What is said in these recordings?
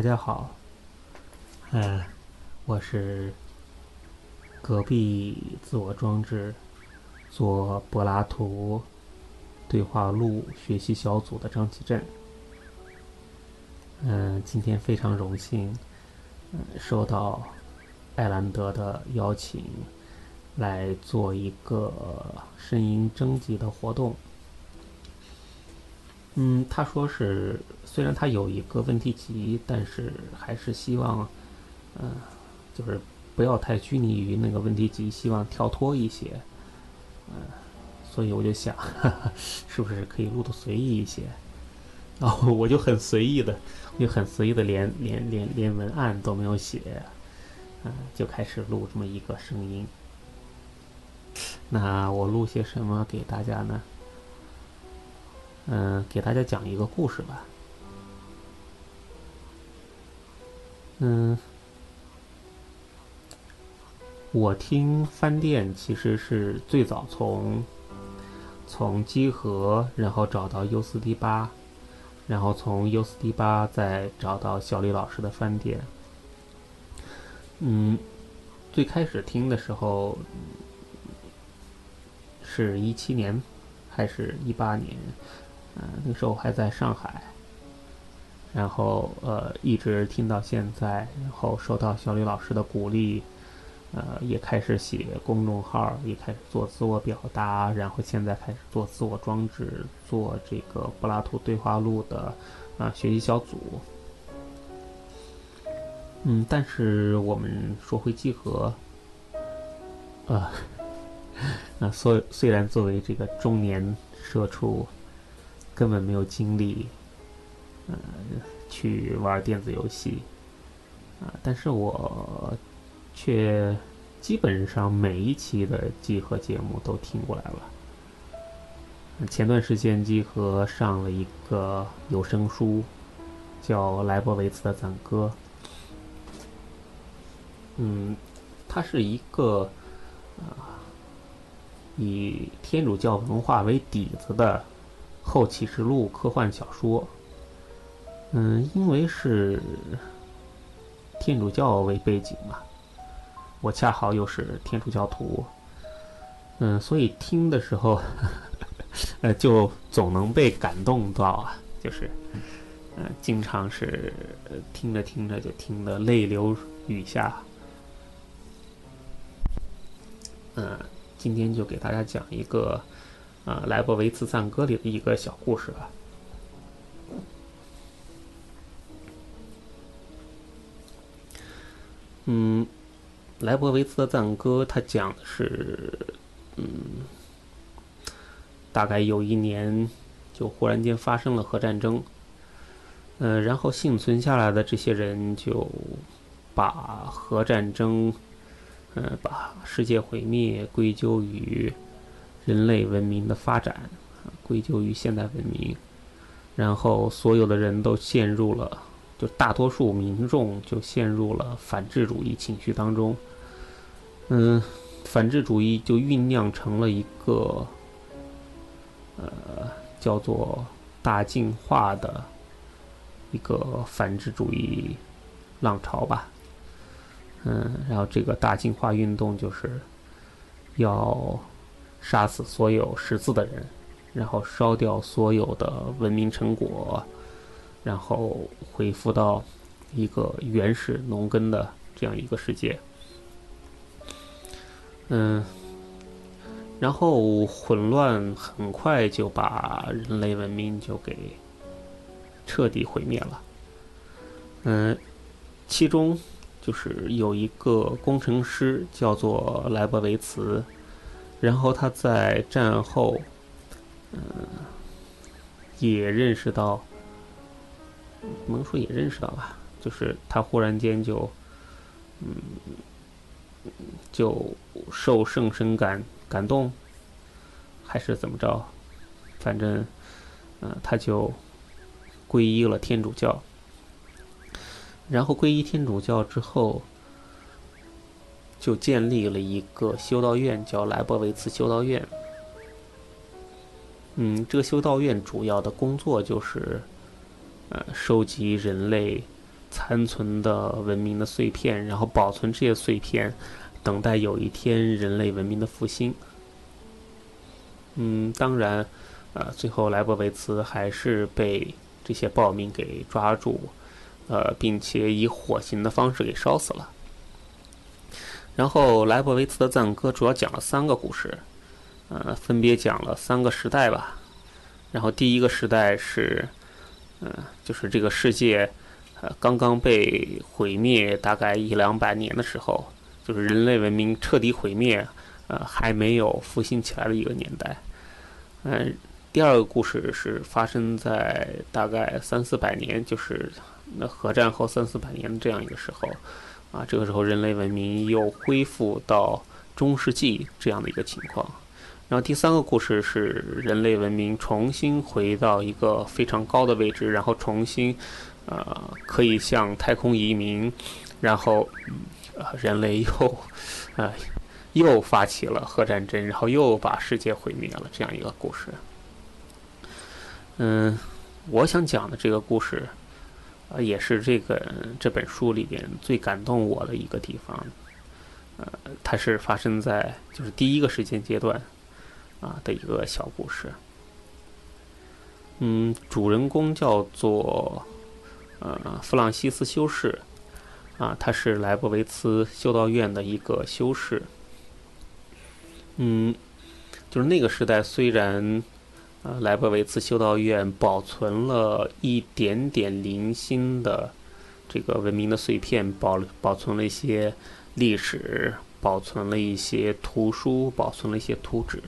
大家好，嗯，我是隔壁自我装置做柏拉图对话录学习小组的张启振。嗯，今天非常荣幸，嗯，受到艾兰德的邀请，来做一个声音征集的活动。嗯，他说是，虽然他有一个问题集，但是还是希望，嗯，就是不要太拘泥于那个问题集，希望跳脱一些，嗯，所以我就想，哈哈，是不是可以录的随意一些？然后我就很随意的，我就很随意的，连连连连文案都没有写，嗯，就开始录这么一个声音。那我录些什么给大家呢？嗯，给大家讲一个故事吧。嗯，我听饭店其实是最早从从集合，然后找到 U 四 D 八，然后从 U 四 D 八再找到小李老师的饭店。嗯，最开始听的时候是一七年还是一八年？嗯，那时候还在上海，然后呃一直听到现在，然后受到小李老师的鼓励，呃也开始写公众号，也开始做自我表达，然后现在开始做自我装置，做这个柏拉图对话录的啊学习小组。嗯，但是我们说回集合，啊，那虽虽然作为这个中年社畜。根本没有精力，呃，去玩电子游戏，啊，但是我却基本上每一期的集合节目都听过来了。前段时间集合上了一个有声书，叫莱博维茨的赞歌，嗯，它是一个啊以天主教文化为底子的。后启示录科幻小说，嗯，因为是天主教为背景嘛，我恰好又是天主教徒，嗯，所以听的时候，呃，就总能被感动到啊，就是，嗯，经常是听着听着就听得泪流雨下，嗯，今天就给大家讲一个。啊，莱博维茨赞歌里的一个小故事吧。嗯，莱博维茨的赞歌，他讲的是，嗯，大概有一年，就忽然间发生了核战争。嗯，然后幸存下来的这些人就把核战争，嗯，把世界毁灭归咎于。人类文明的发展，归咎于现代文明，然后所有的人都陷入了，就大多数民众就陷入了反智主义情绪当中。嗯，反智主义就酝酿成了一个，呃，叫做大进化的一个反智主义浪潮吧。嗯，然后这个大进化运动就是要。杀死所有识字的人，然后烧掉所有的文明成果，然后恢复到一个原始农耕的这样一个世界。嗯，然后混乱很快就把人类文明就给彻底毁灭了。嗯，其中就是有一个工程师叫做莱博维茨。然后他在战后，嗯，也认识到，不能说也认识到吧，就是他忽然间就，嗯，就受圣神感感动，还是怎么着，反正，嗯，他就皈依了天主教。然后皈依天主教之后。就建立了一个修道院，叫莱博维茨修道院。嗯，这个修道院主要的工作就是，呃收集人类残存的文明的碎片，然后保存这些碎片，等待有一天人类文明的复兴。嗯，当然，呃，最后莱博维茨还是被这些暴民给抓住，呃，并且以火刑的方式给烧死了。然后莱博维茨的赞歌主要讲了三个故事，呃，分别讲了三个时代吧。然后第一个时代是，嗯，就是这个世界，呃，刚刚被毁灭大概一两百年的时候，就是人类文明彻底毁灭，呃，还没有复兴起来的一个年代。嗯，第二个故事是发生在大概三四百年，就是那核战后三四百年的这样一个时候。啊，这个时候人类文明又恢复到中世纪这样的一个情况。然后第三个故事是人类文明重新回到一个非常高的位置，然后重新，呃，可以向太空移民，然后，呃，人类又，呃，又发起了核战争，然后又把世界毁灭了这样一个故事。嗯，我想讲的这个故事。呃，也是这个这本书里边最感动我的一个地方，呃，它是发生在就是第一个时间阶段啊的一个小故事。嗯，主人公叫做呃弗朗西斯修士啊，他是莱布维茨修道院的一个修士。嗯，就是那个时代虽然。呃，莱博维茨修道院保存了一点点零星的这个文明的碎片，保保存了一些历史，保存了一些图书，保存了一些图纸。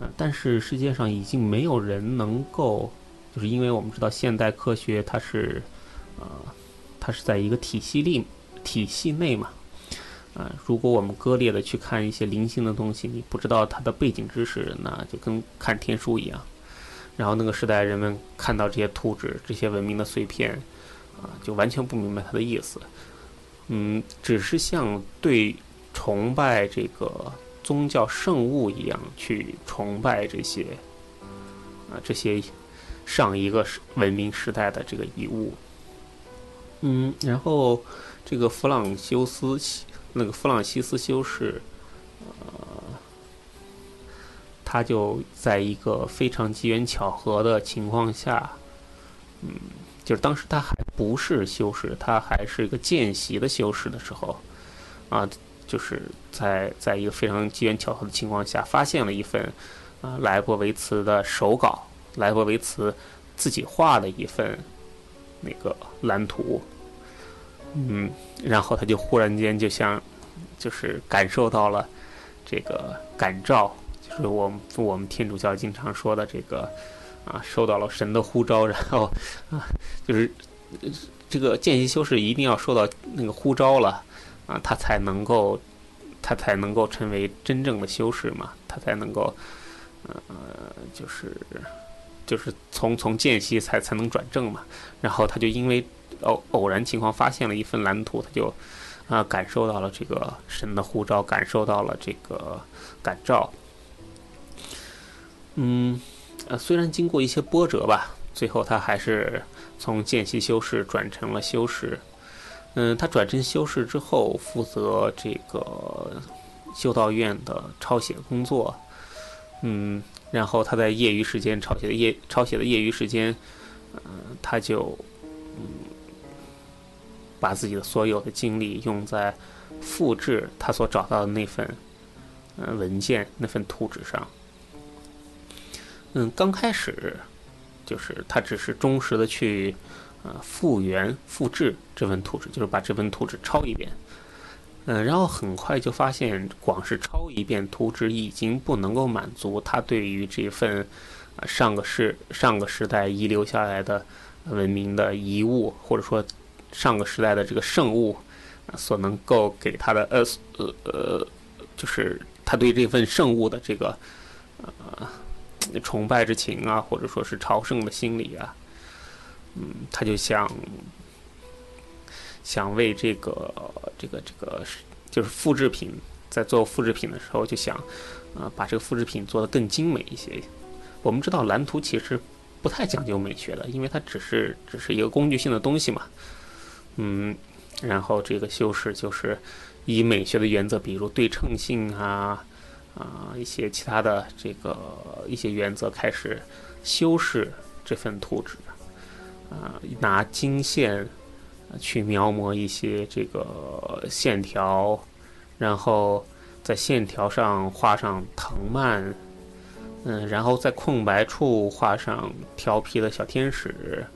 呃，但是世界上已经没有人能够，就是因为我们知道现代科学它是，呃，它是在一个体系里体系内嘛。啊，如果我们割裂的去看一些零星的东西，你不知道它的背景知识，那就跟看天书一样。然后那个时代，人们看到这些图纸、这些文明的碎片，啊，就完全不明白它的意思。嗯，只是像对崇拜这个宗教圣物一样去崇拜这些，啊，这些上一个文明时代的这个遗物。嗯，然后这个弗朗修斯，那个弗朗西斯修士，他就在一个非常机缘巧合的情况下，嗯，就是当时他还不是修士，他还是一个见习的修士的时候，啊，就是在在一个非常机缘巧合的情况下，发现了一份啊莱博维茨的手稿，莱博维茨自己画的一份那个蓝图，嗯，然后他就忽然间就像就是感受到了这个感召。就是我们我们天主教经常说的这个，啊，受到了神的呼召，然后啊，就是这个见习修士一定要受到那个呼召了，啊，他才能够，他才能够成为真正的修士嘛，他才能够，呃，就是就是从从见习才才能转正嘛。然后他就因为偶偶然情况发现了一份蓝图，他就啊感受到了这个神的呼召，感受到了这个感召。嗯，呃，虽然经过一些波折吧，最后他还是从见习修士转成了修士。嗯，他转成修士之后，负责这个修道院的抄写工作。嗯，然后他在业余时间抄写的业抄写的业余时间，嗯，他就嗯把自己的所有的精力用在复制他所找到的那份嗯文件那份图纸上。嗯，刚开始就是他只是忠实的去呃复原复制这份图纸，就是把这份图纸抄一遍。嗯，然后很快就发现，光是抄一遍图纸已经不能够满足他对于这份上个世上个时代遗留下来的文明的遗物，或者说上个时代的这个圣物所能够给他的呃呃呃，就是他对这份圣物的这个呃。崇拜之情啊，或者说是朝圣的心理啊，嗯，他就想想为这个这个这个就是复制品，在做复制品的时候，就想啊把这个复制品做得更精美一些。我们知道蓝图其实不太讲究美学的，因为它只是只是一个工具性的东西嘛。嗯，然后这个修饰就是以美学的原则，比如对称性啊啊一些其他的这个一些原则开始修饰这份图纸啊，拿金线去描摹一些这个线条，然后在线条上画上藤蔓，嗯，然后在空白处画上调皮的小天使。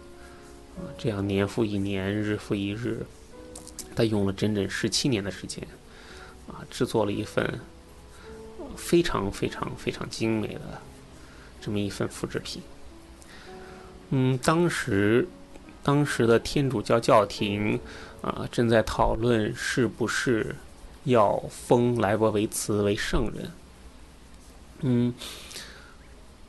啊这样年复一年，日复一日，他用了整整十七年的时间，啊，制作了一份非常非常非常精美的这么一份复制品。嗯，当时当时的天主教教廷啊，正在讨论是不是要封莱博维茨为圣人。嗯，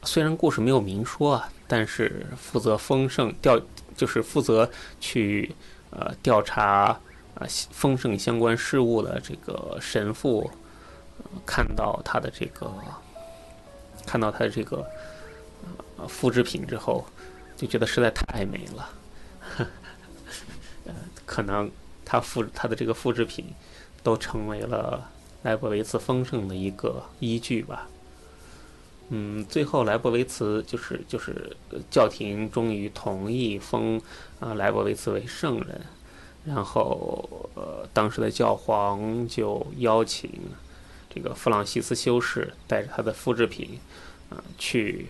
虽然故事没有明说啊，但是负责封圣调。就是负责去呃调查啊丰盛相关事务的这个神父，看到他的这个看到他的这个复制品之后，就觉得实在太美了，呃，可能他复他的这个复制品都成为了莱布维茨丰盛的一个依据吧。嗯，最后莱布维茨就是就是教廷终于同意封啊莱布维茨为圣人，然后呃当时的教皇就邀请这个弗朗西斯修士带着他的复制品啊去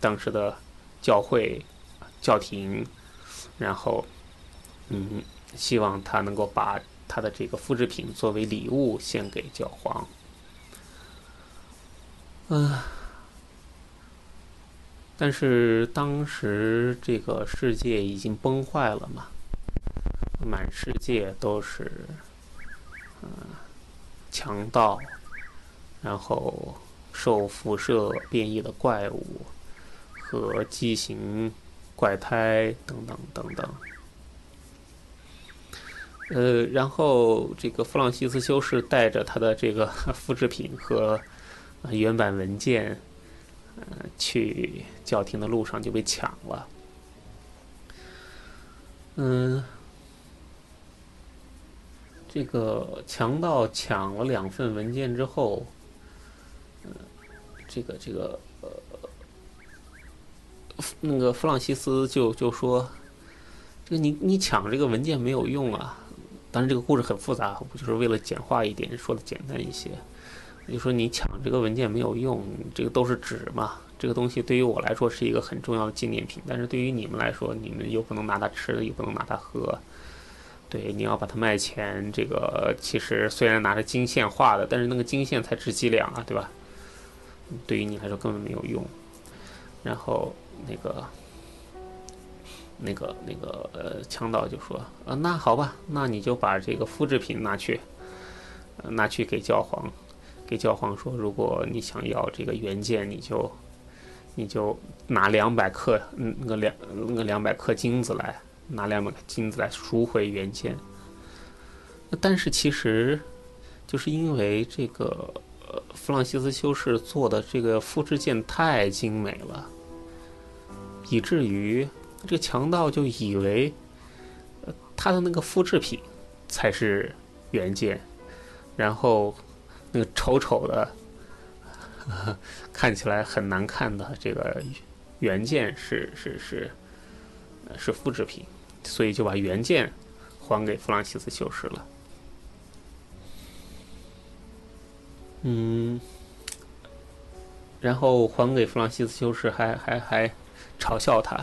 当时的教会教廷，然后嗯希望他能够把他的这个复制品作为礼物献给教皇，嗯。但是当时这个世界已经崩坏了嘛，满世界都是，嗯，强盗，然后受辐射变异的怪物和畸形怪胎等等等等。呃，然后这个弗朗西斯修士带着他的这个 复制品和原版文件。呃，去教廷的路上就被抢了。嗯，这个强盗抢了两份文件之后，这个这个呃，那个弗朗西斯就就说：“这个你你抢这个文件没有用啊。”当然，这个故事很复杂，我就是为了简化一点，说的简单一些。就说你抢这个文件没有用，这个都是纸嘛。这个东西对于我来说是一个很重要的纪念品，但是对于你们来说，你们又不能拿它吃，又不能拿它喝。对，你要把它卖钱。这个其实虽然拿着金线画的，但是那个金线才值几两啊，对吧？对于你来说根本没有用。然后那个、那个、那个呃，强盗就说：“啊，那好吧，那你就把这个复制品拿去，拿去给教皇。”给教皇说，如果你想要这个原件，你就你就拿两百克，嗯，那个两那个两百克金子来，拿两百克金子来赎回原件。但是其实，就是因为这个弗朗西斯修士做的这个复制件太精美了，以至于这个强盗就以为，他的那个复制品才是原件，然后。那个丑丑的，看起来很难看的这个原件是是是，是复制品，所以就把原件还给弗朗西斯修士了。嗯，然后还给弗朗西斯修士，还还还嘲笑他，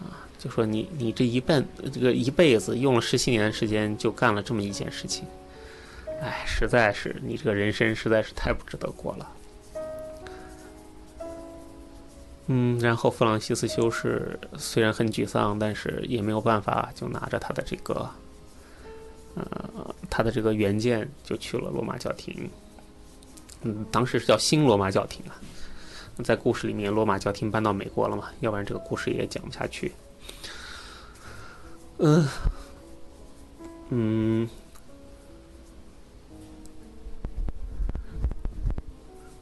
啊，就说你你这一辈这个一辈子用了十七年的时间，就干了这么一件事情。哎，实在是你这个人生实在是太不值得过了。嗯，然后弗朗西斯修士虽然很沮丧，但是也没有办法，就拿着他的这个，呃，他的这个原件就去了罗马教廷。嗯，当时是叫新罗马教廷啊。在故事里面，罗马教廷搬到美国了嘛？要不然这个故事也讲不下去。嗯，嗯。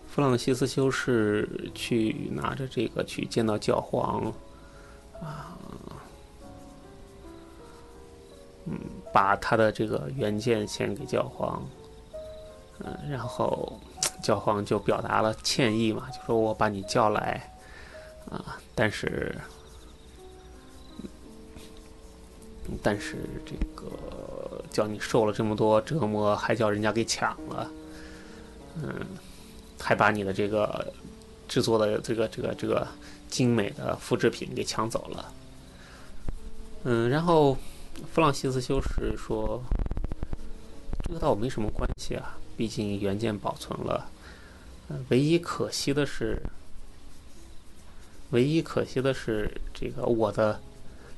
弗朗西斯修士去拿着这个去见到教皇，啊，嗯，把他的这个原件献给教皇，嗯，然后教皇就表达了歉意嘛，就说我把你叫来，啊，但是，但是这个叫你受了这么多折磨，还叫人家给抢了，嗯。还把你的这个制作的这个这个这个精美的复制品给抢走了。嗯，然后弗朗西斯修士说：“这个倒没什么关系啊，毕竟原件保存了。唯一可惜的是，唯一可惜的是这个我的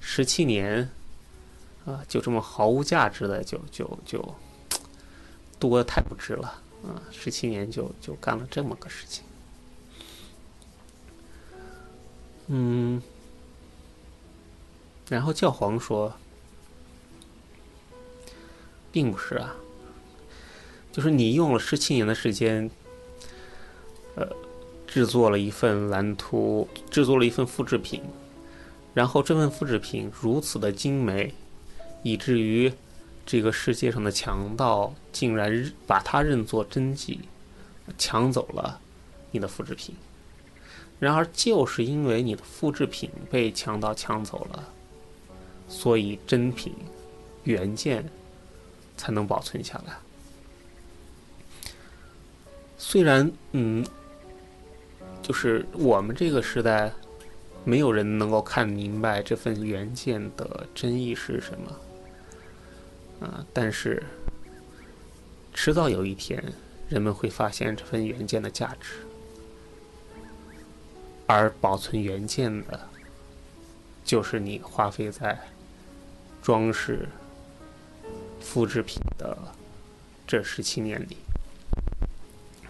十七年啊，就这么毫无价值的就就就多的太不值了。”啊，十七年就就干了这么个事情，嗯，然后教皇说，并不是啊，就是你用了十七年的时间，制作了一份蓝图，制作了一份复制品，然后这份复制品如此的精美，以至于。这个世界上的强盗竟然把它认作真迹，抢走了你的复制品。然而，就是因为你的复制品被强盗抢走了，所以真品原件才能保存下来。虽然，嗯，就是我们这个时代，没有人能够看明白这份原件的真意是什么。啊！但是，迟早有一天，人们会发现这份原件的价值，而保存原件的，就是你花费在装饰复制品的这十七年里。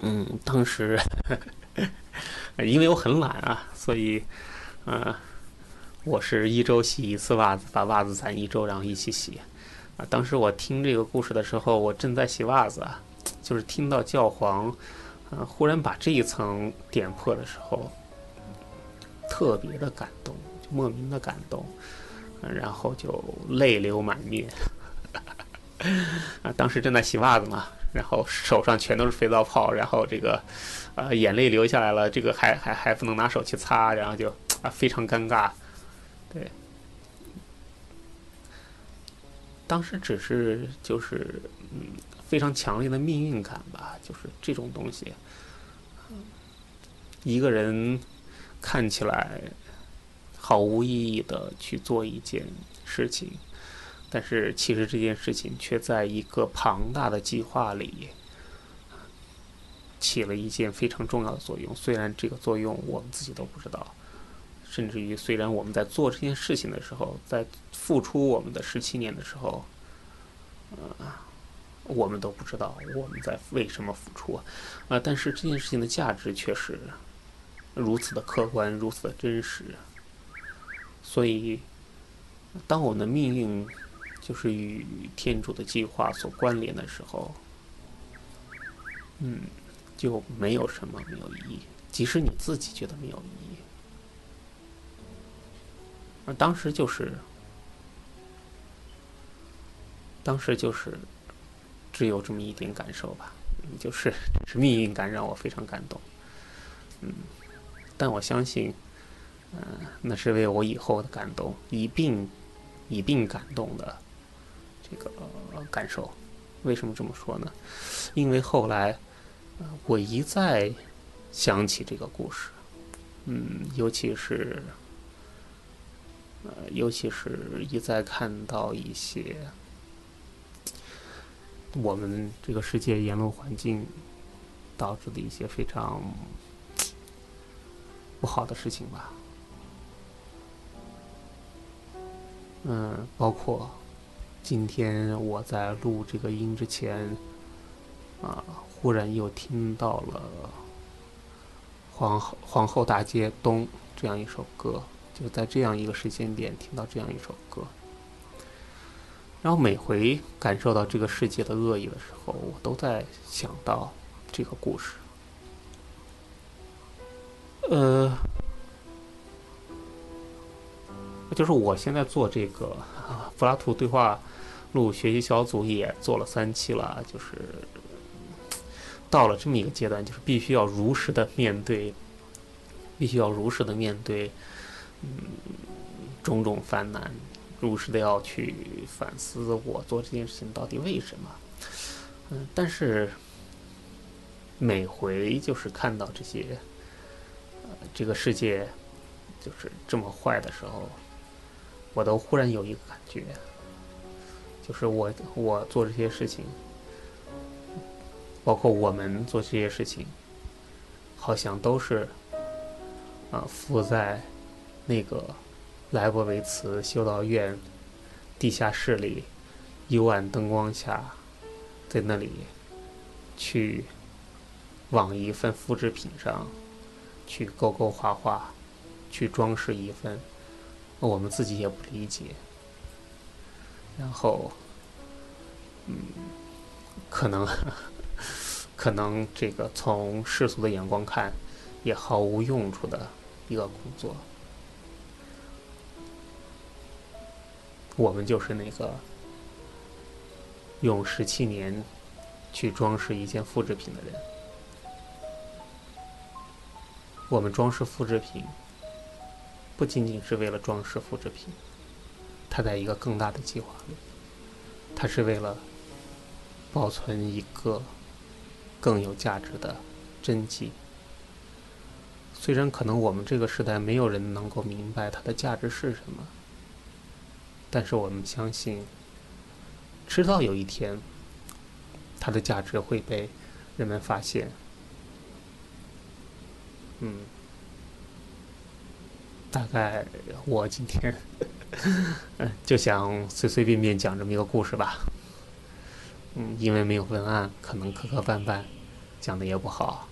嗯，当时 因为我很懒啊，所以，嗯，我是一周洗一次袜子，把袜子攒一周，然后一起洗。啊，当时我听这个故事的时候，我正在洗袜子啊，就是听到教皇，啊，忽然把这一层点破的时候，特别的感动，就莫名的感动，然后就泪流满面。啊，当时正在洗袜子嘛，然后手上全都是肥皂泡，然后这个，啊，眼泪流下来了，这个还还还不能拿手去擦，然后就啊非常尴尬，对。当时只是就是嗯非常强烈的命运感吧，就是这种东西，一个人看起来毫无意义的去做一件事情，但是其实这件事情却在一个庞大的计划里起了一件非常重要的作用。虽然这个作用我们自己都不知道，甚至于虽然我们在做这件事情的时候，在付出我们的十七年的时候，呃，我们都不知道我们在为什么付出啊，但是这件事情的价值却是如此的客观，如此的真实。所以，当我们的命运就是与天主的计划所关联的时候，嗯，就没有什么没有意义，即使你自己觉得没有意义。而当时就是。当时就是只有这么一点感受吧，就是是命运感让我非常感动，嗯，但我相信，嗯，那是为我以后的感动一并一并感动的这个感受。为什么这么说呢？因为后来我一再想起这个故事，嗯，尤其是呃，尤其是一再看到一些。我们这个世界言论环境导致的一些非常不好的事情吧，嗯，包括今天我在录这个音之前，啊，忽然又听到了《皇后皇后大街东》这样一首歌，就在这样一个时间点听到这样一首歌。然后每回感受到这个世界的恶意的时候，我都在想到这个故事。呃，就是我现在做这个柏拉图对话录学习小组也做了三期了，就是到了这么一个阶段，就是必须要如实的面对，必须要如实的面对，嗯，种种烦难，如实的要去反思我做这件事情到底为什么。嗯，但是每回就是看到这些。这个世界就是这么坏的时候，我都忽然有一个感觉，就是我我做这些事情，包括我们做这些事情，好像都是啊，伏在那个莱博维茨修道院地下室里幽暗灯光下，在那里去往一份复制品上。去勾勾画画，去装饰一份，我们自己也不理解。然后，嗯，可能，可能这个从世俗的眼光看，也毫无用处的一个工作。我们就是那个用十七年去装饰一件复制品的人。我们装饰复制品，不仅仅是为了装饰复制品，它在一个更大的计划里，它是为了保存一个更有价值的真迹。虽然可能我们这个时代没有人能够明白它的价值是什么，但是我们相信，迟早有一天，它的价值会被人们发现。嗯，大概我今天嗯 就想随随便便讲这么一个故事吧。嗯，因为没有文案，可能磕磕绊绊，讲的也不好。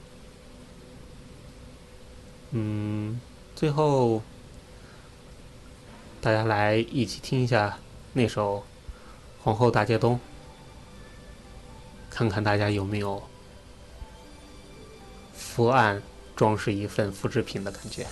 嗯，最后大家来一起听一下那首《皇后大街东》，看看大家有没有伏案。装饰一份复制品的感觉。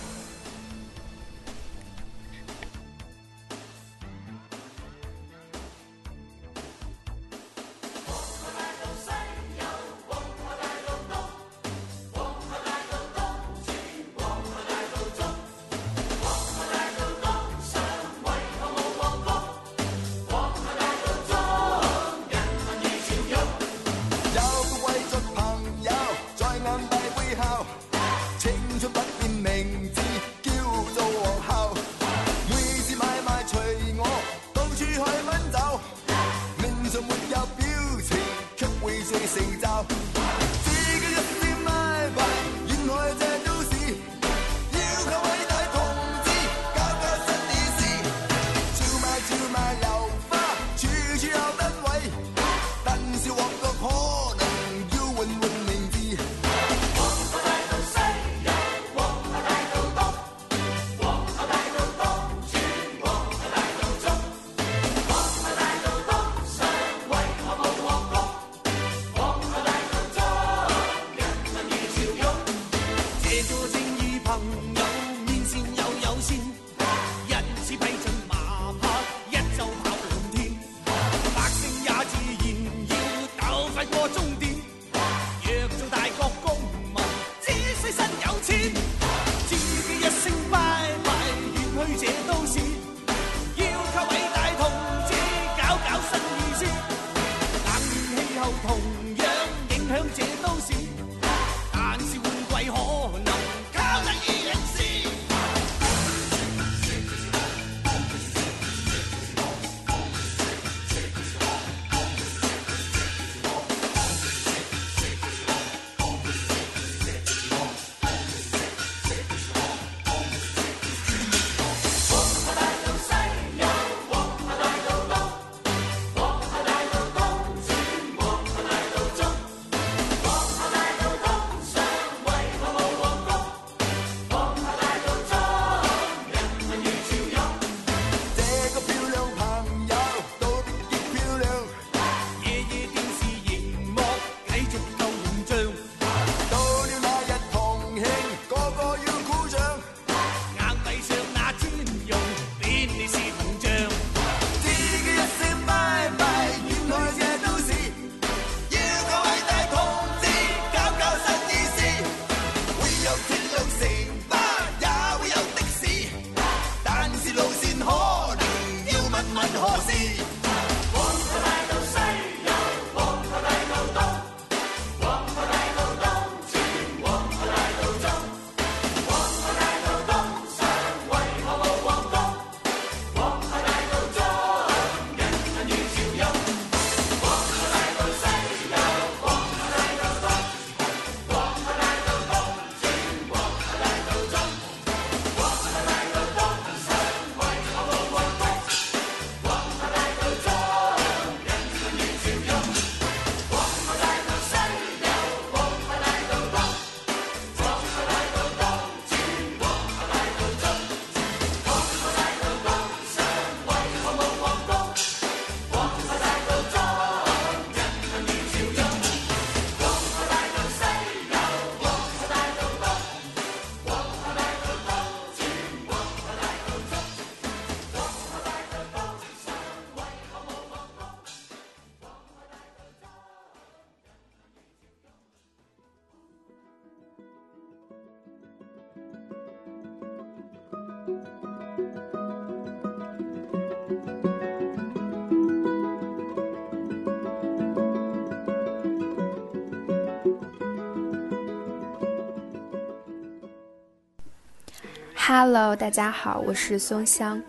？Hello，大家好，我是松香。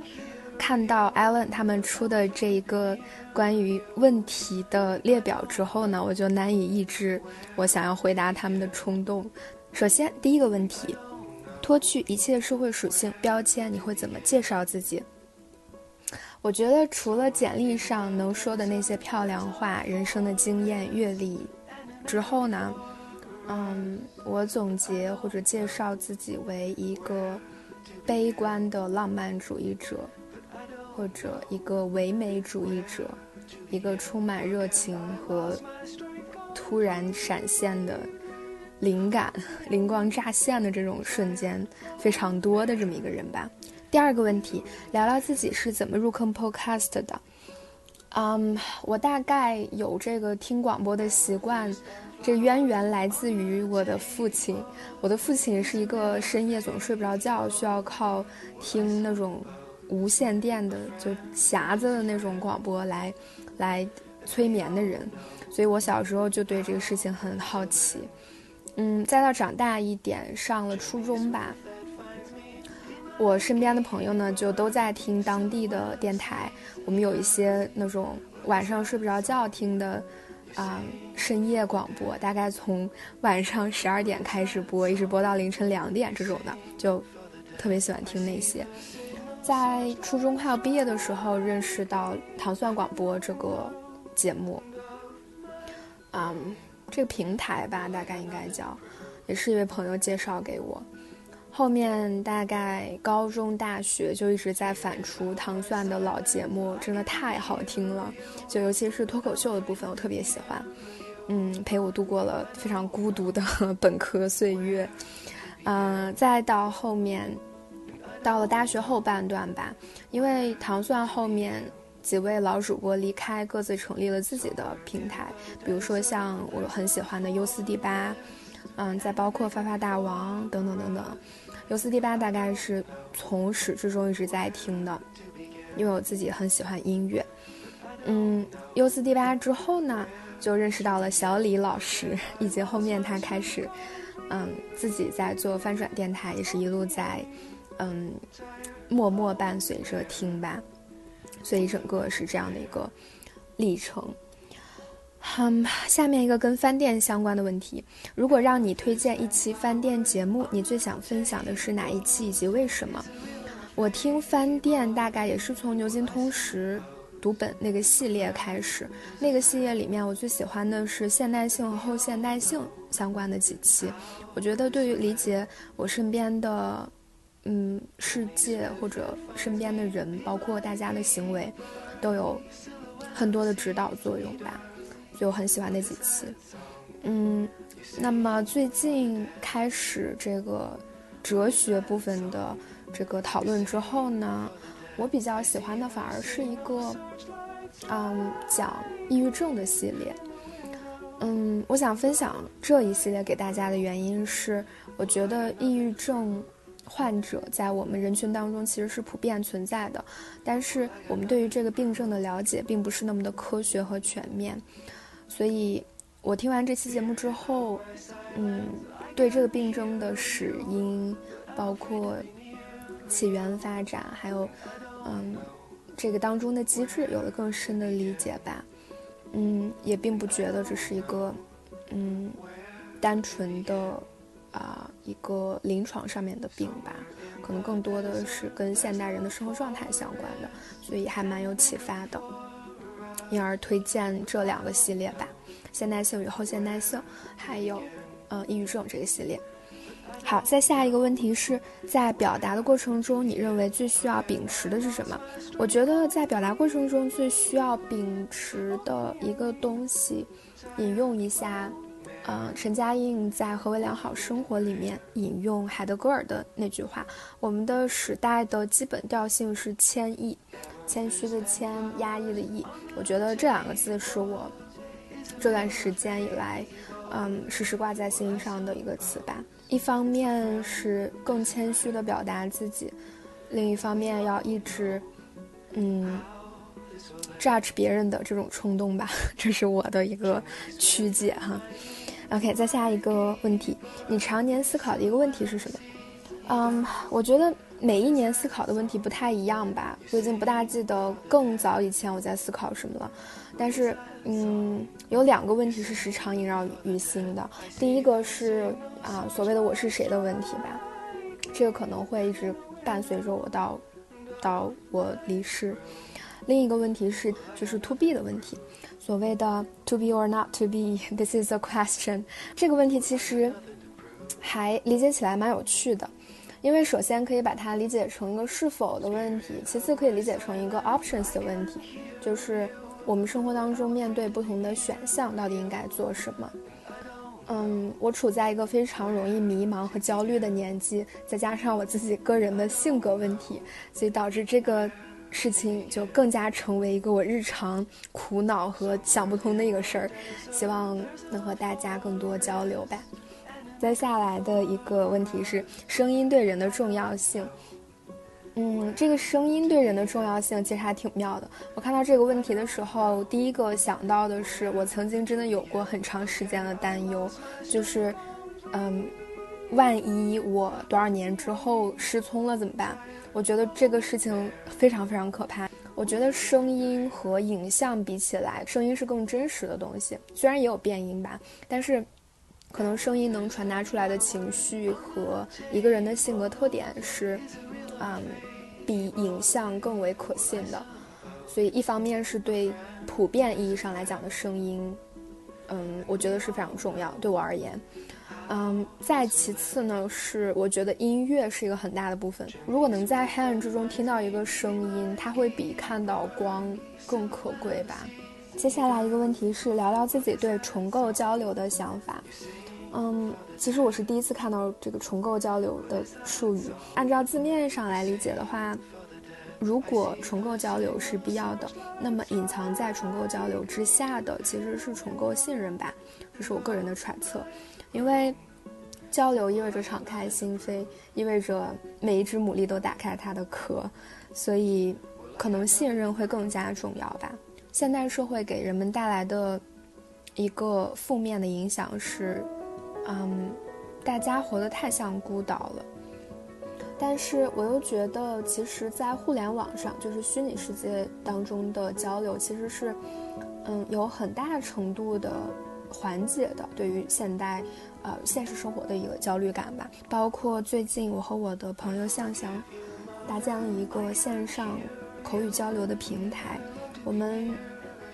看到 Allen 他们出的这一个关于问题的列表之后呢，我就难以抑制我想要回答他们的冲动。首先，第一个问题，脱去一切社会属性标签，你会怎么介绍自己？我觉得除了简历上能说的那些漂亮话，人生的经验、阅历之后呢，嗯，我总结或者介绍自己为一个。悲观的浪漫主义者，或者一个唯美主义者，一个充满热情和突然闪现的灵感、灵光乍现的这种瞬间非常多的这么一个人吧。第二个问题，聊聊自己是怎么入坑 Podcast 的。嗯，我大概有这个听广播的习惯。这渊源来自于我的父亲，我的父亲是一个深夜总睡不着觉，需要靠听那种无线电的就匣子的那种广播来来催眠的人，所以我小时候就对这个事情很好奇。嗯，再到长大一点，上了初中吧，我身边的朋友呢就都在听当地的电台，我们有一些那种晚上睡不着觉听的。啊，深夜广播大概从晚上十二点开始播，一直播到凌晨两点这种的，就特别喜欢听那些。在初中快要毕业的时候，认识到糖蒜广播这个节目，嗯，这个平台吧，大概应该叫，也是一位朋友介绍给我。后面大概高中、大学就一直在反刍糖蒜的老节目，真的太好听了。就尤其是脱口秀的部分，我特别喜欢。嗯，陪我度过了非常孤独的 本科岁月。嗯，再到后面，到了大学后半段吧，因为糖蒜后面几位老主播离开，各自成立了自己的平台，比如说像我很喜欢的优四 D 八，嗯，再包括发发大王等等等等。U 四 D 八大概是从始至终一直在听的，因为我自己很喜欢音乐。嗯，U 四 D 八之后呢，就认识到了小李老师，以及后面他开始，嗯，自己在做翻转电台，也是一路在，嗯，默默伴随着听吧。所以整个是这样的一个历程。嗯，下面一个跟饭店相关的问题：如果让你推荐一期饭店节目，你最想分享的是哪一期以及为什么？我听饭店大概也是从牛津通识读本那个系列开始，那个系列里面我最喜欢的是现代性和后现代性相关的几期。我觉得对于理解我身边的嗯世界或者身边的人，包括大家的行为，都有很多的指导作用吧。就很喜欢那几期，嗯，那么最近开始这个哲学部分的这个讨论之后呢，我比较喜欢的反而是一个，嗯，讲抑郁症的系列。嗯，我想分享这一系列给大家的原因是，我觉得抑郁症患者在我们人群当中其实是普遍存在的，但是我们对于这个病症的了解并不是那么的科学和全面，所以我听完这期节目之后，嗯，对这个病症的始因，包括起源发展，还有嗯这个当中的机制有了更深的理解吧，嗯，也并不觉得这是一个嗯单纯的。啊，一个临床上面的病吧，可能更多的是跟现代人的生活状态相关的，所以还蛮有启发的。因而推荐这两个系列吧，现代性与后现代性，还有，呃，抑郁症这个系列。好，再下一个问题是在表达的过程中，你认为最需要秉持的是什么？我觉得在表达过程中最需要秉持的一个东西，引用一下。呃，陈嘉映在《何为良好生活》里面引用海德格尔的那句话：“我们的时代的基本调性是谦抑，谦虚的谦，压抑的抑。”我觉得这两个字是我这段时间以来，嗯，时时挂在心上的一个词吧。一方面是更谦虚的表达自己，另一方面要抑制，嗯，judge 别人的这种冲动吧。这是我的一个曲解哈。OK，再下一个问题，你常年思考的一个问题是什么？嗯，我觉得每一年思考的问题不太一样吧，我已经不大记得更早以前我在思考什么了。但是，嗯，有两个问题是时常萦绕于心的。第一个是啊，所谓的“我是谁”的问题吧，这个可能会一直伴随着我到到我离世。另一个问题是，就是 to be 的问题。所谓的 to be or not to be，this is a question。这个问题其实还理解起来蛮有趣的，因为首先可以把它理解成一个是否的问题，其次可以理解成一个 options 的问题，就是我们生活当中面对不同的选项，到底应该做什么。嗯，我处在一个非常容易迷茫和焦虑的年纪，再加上我自己个人的性格问题，所以导致这个。事情就更加成为一个我日常苦恼和想不通的一个事儿，希望能和大家更多交流吧。接下来的一个问题是声音对人的重要性。嗯，这个声音对人的重要性其实还挺妙的。我看到这个问题的时候，第一个想到的是我曾经真的有过很长时间的担忧，就是，嗯，万一我多少年之后失聪了怎么办？我觉得这个事情非常非常可怕。我觉得声音和影像比起来，声音是更真实的东西。虽然也有变音吧，但是可能声音能传达出来的情绪和一个人的性格特点是，嗯，比影像更为可信的。所以一方面是对普遍意义上来讲的声音，嗯，我觉得是非常重要。对我而言。嗯，再其次呢，是我觉得音乐是一个很大的部分。如果能在黑暗之中听到一个声音，它会比看到光更可贵吧。接下来一个问题是聊聊自己对重构交流的想法。嗯，其实我是第一次看到这个重构交流的术语。按照字面上来理解的话，如果重构交流是必要的，那么隐藏在重构交流之下的其实是重构信任吧。这是我个人的揣测。因为交流意味着敞开心扉，意味着每一只牡蛎都打开它的壳，所以可能信任会更加重要吧。现代社会给人们带来的一个负面的影响是，嗯，大家活得太像孤岛了。但是我又觉得，其实，在互联网上，就是虚拟世界当中的交流，其实是，嗯，有很大程度的。缓解的对于现代，呃现实生活的一个焦虑感吧。包括最近我和我的朋友向翔，搭建了一个线上口语交流的平台。我们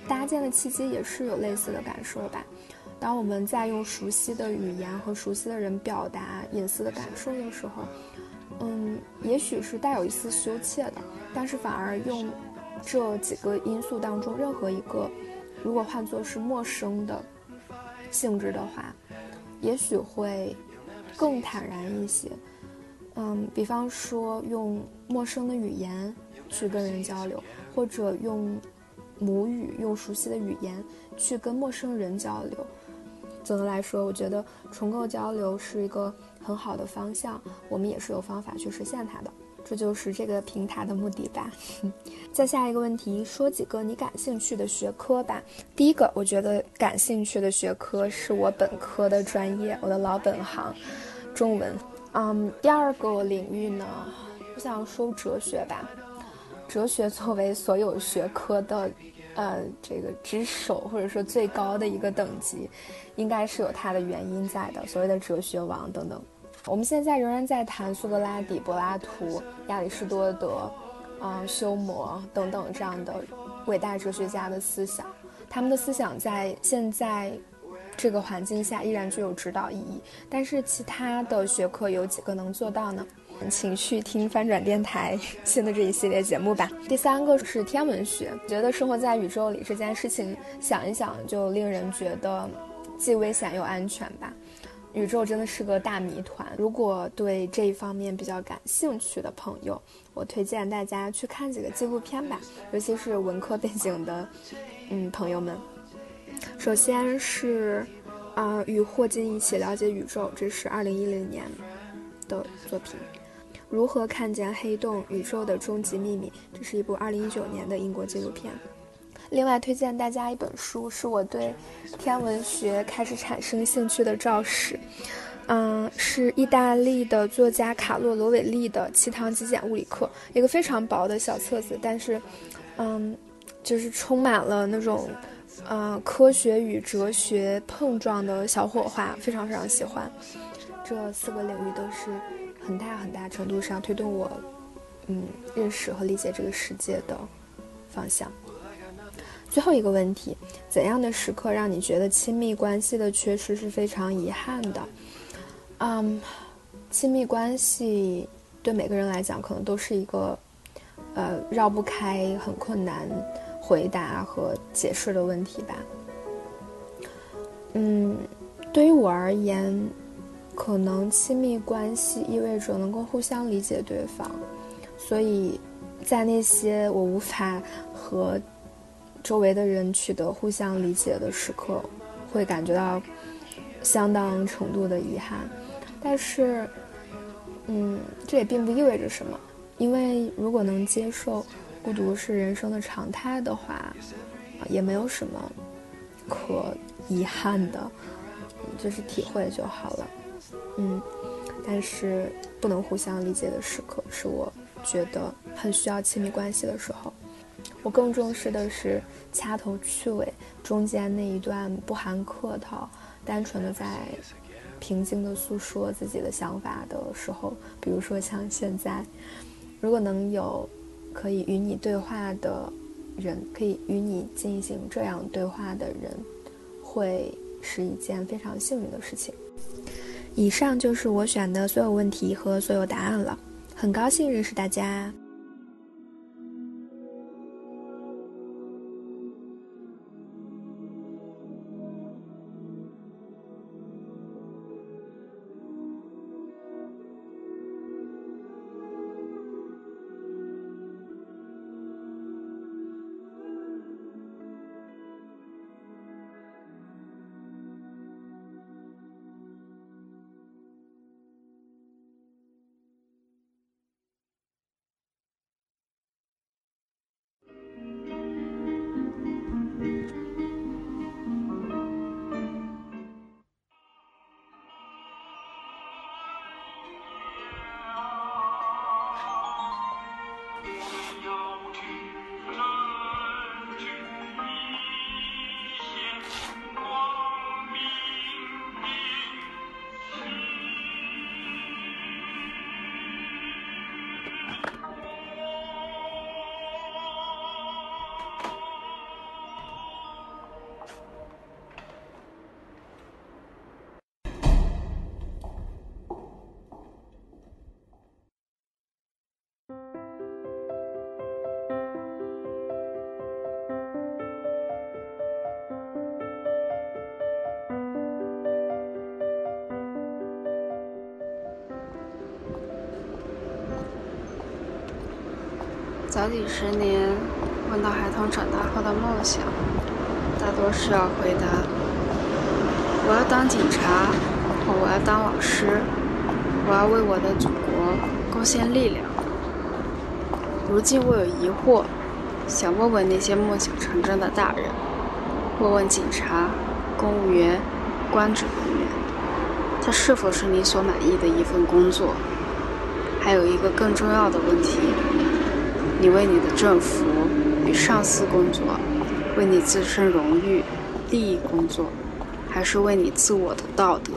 搭建的契机也是有类似的感受吧。当我们在用熟悉的语言和熟悉的人表达隐私的感受的时候，嗯，也许是带有一丝羞怯的，但是反而用这几个因素当中任何一个，如果换作是陌生的。性质的话，也许会更坦然一些。嗯，比方说用陌生的语言去跟人交流，或者用母语、用熟悉的语言去跟陌生人交流。总的来说，我觉得重构交流是一个很好的方向，我们也是有方法去实现它的。这就是这个平台的目的吧。再下一个问题，说几个你感兴趣的学科吧。第一个，我觉得感兴趣的学科是我本科的专业，我的老本行，中文。嗯，第二个领域呢，我想说哲学吧。哲学作为所有学科的，呃，这个之首或者说最高的一个等级，应该是有它的原因在的。所谓的哲学王等等。我们现在仍然在谈苏格拉底、柏拉图、亚里士多德，啊，休谟等等这样的伟大哲学家的思想。他们的思想在现在这个环境下依然具有指导意义。但是其他的学科有几个能做到呢？请去听翻转电台 新的这一系列节目吧。第三个是天文学，觉得生活在宇宙里这件事情，想一想就令人觉得既危险又安全吧。宇宙真的是个大谜团。如果对这一方面比较感兴趣的朋友，我推荐大家去看几个纪录片吧，尤其是文科背景的，嗯，朋友们。首先是，啊，与霍金一起了解宇宙，这是二零一零年的作品。如何看见黑洞？宇宙的终极秘密，这是一部二零一九年的英国纪录片。另外推荐大家一本书，是我对天文学开始产生兴趣的肇始。嗯，是意大利的作家卡洛罗韦利的《七堂极简物理课》，一个非常薄的小册子，但是，嗯，就是充满了那种，嗯，科学与哲学碰撞的小火花，非常非常喜欢。这四个领域都是很大很大程度上推动我，嗯，认识和理解这个世界的方向。最后一个问题，怎样的时刻让你觉得亲密关系的缺失是非常遗憾的？嗯，亲密关系对每个人来讲可能都是一个，呃，绕不开、很困难回答和解释的问题吧。嗯，对于我而言，可能亲密关系意味着能够互相理解对方，所以在那些我无法和周围的人取得互相理解的时刻，会感觉到相当程度的遗憾。但是，嗯，这也并不意味着什么，因为如果能接受孤独是人生的常态的话，啊也没有什么可遗憾的，就是体会就好了。嗯，但是不能互相理解的时刻，是我觉得很需要亲密关系的时候。我更重视的是掐头去尾，中间那一段不含客套、单纯的在平静的诉说自己的想法的时候，比如说像现在，如果能有可以与你对话的人，可以与你进行这样对话的人，会是一件非常幸运的事情。以上就是我选的所有问题和所有答案了，很高兴认识大家。几十年，问到孩童长大后的梦想，大多是要回答：我要当警察，或我要当老师，我要为我的祖国贡献力量。如今我有疑惑，想问问那些梦想成真的大人，问问警察、公务员、官职人员，他是否是你所满意的一份工作？还有一个更重要的问题：你为你的政府与上司工作，为你自身荣誉、利益工作，还是为你自我的道德、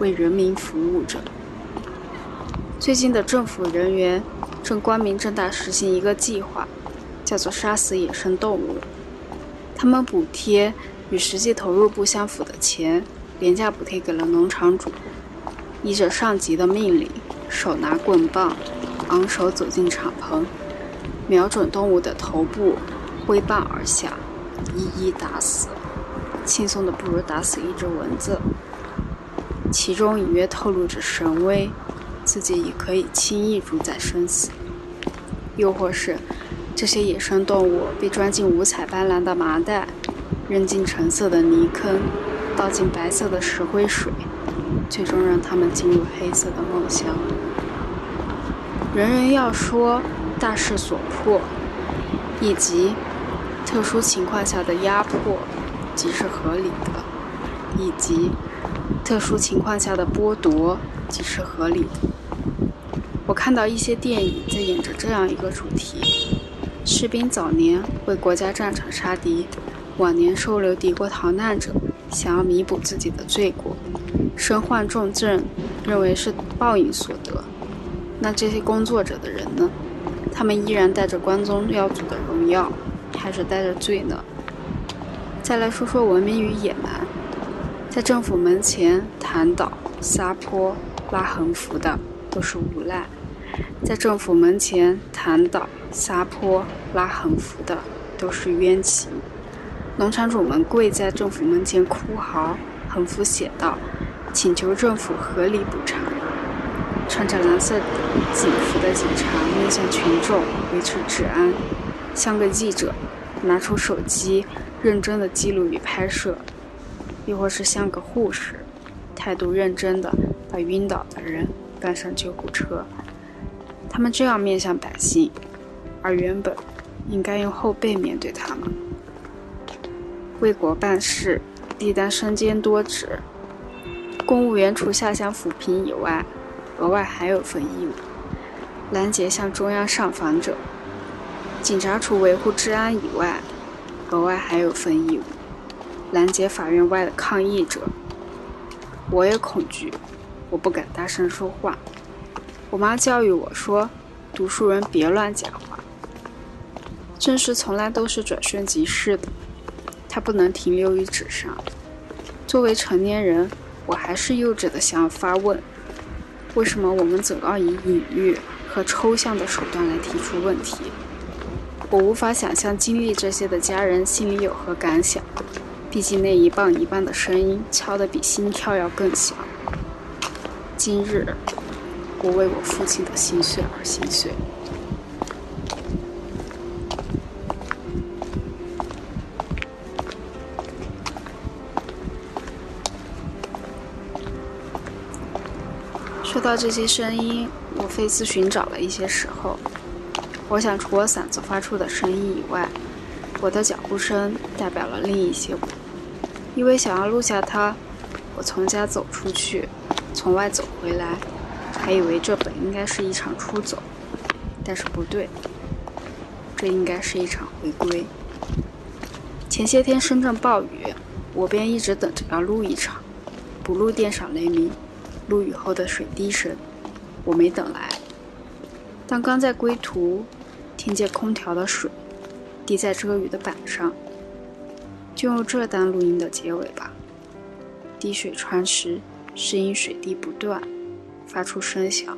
为人民服务着？最近的政府人员正光明正大实行一个计划，叫做“杀死野生动物”。他们补贴与实际投入不相符的钱，廉价补贴给了农场主，依着上级的命令，手拿棍棒，昂首走进敞篷，瞄准动物的头部，挥棒而下，一一打死，轻松的不如打死一只蚊子。其中隐约透露着神威。自己也可以轻易主宰生死，又或是这些野生动物被装进五彩斑斓的麻袋，扔进橙色的泥坑，倒进白色的石灰水，最终让它们进入黑色的梦乡。人人要说大势所迫，以及特殊情况下的压迫即是合理的，以及特殊情况下的剥夺即是合理的。我看到一些电影在演着这样一个主题：士兵早年为国家战场杀敌，晚年收留敌国逃难者，想要弥补自己的罪过，身患重症，认为是报应所得。那这些工作者的人呢？他们依然带着光宗耀祖的荣耀，还是带着罪呢？再来说说文明与野蛮，在政府门前弹倒、撒泼、拉横幅的。都是无赖，在政府门前弹倒、撒泼、拉横幅的都是冤情。农场主们跪在政府门前哭嚎，横幅写道：“请求政府合理补偿。”穿着蓝色警服的警察面向群众维持治安，像个记者拿出手机认真的记录与拍摄，亦或是像个护士态度认真的把晕倒的人。搬上救护车，他们这样面向百姓，而原本应该用后背面对他们。为国办事，历担身兼多职。公务员除下乡扶贫以外，额外还有份义务：拦截向中央上访者。警察除维护治安以外，额外还有份义务：拦截法院外的抗议者。我也恐惧。我不敢大声说话。我妈教育我说：“读书人别乱讲话。”正事从来都是转瞬即逝的，它不能停留于纸上。作为成年人，我还是幼稚的想要发问：为什么我们总要以隐喻和抽象的手段来提出问题？我无法想象经历这些的家人心里有何感想。毕竟那一棒一棒的声音敲得比心跳要更响。今日，我为我父亲的心碎而心碎。听到这些声音，我费思寻找了一些时候。我想，除我嗓子发出的声音以外，我的脚步声代表了另一些。因为想要录下它，我从家走出去。从外走回来，还以为这本应该是一场出走，但是不对，这应该是一场回归。前些天深圳暴雨，我便一直等着要录一场，不录电闪雷鸣，落雨后的水滴声，我没等来。但刚在归途，听见空调的水滴在遮雨的板上，就用这当录音的结尾吧。滴水穿石。是因水滴不断，发出声响。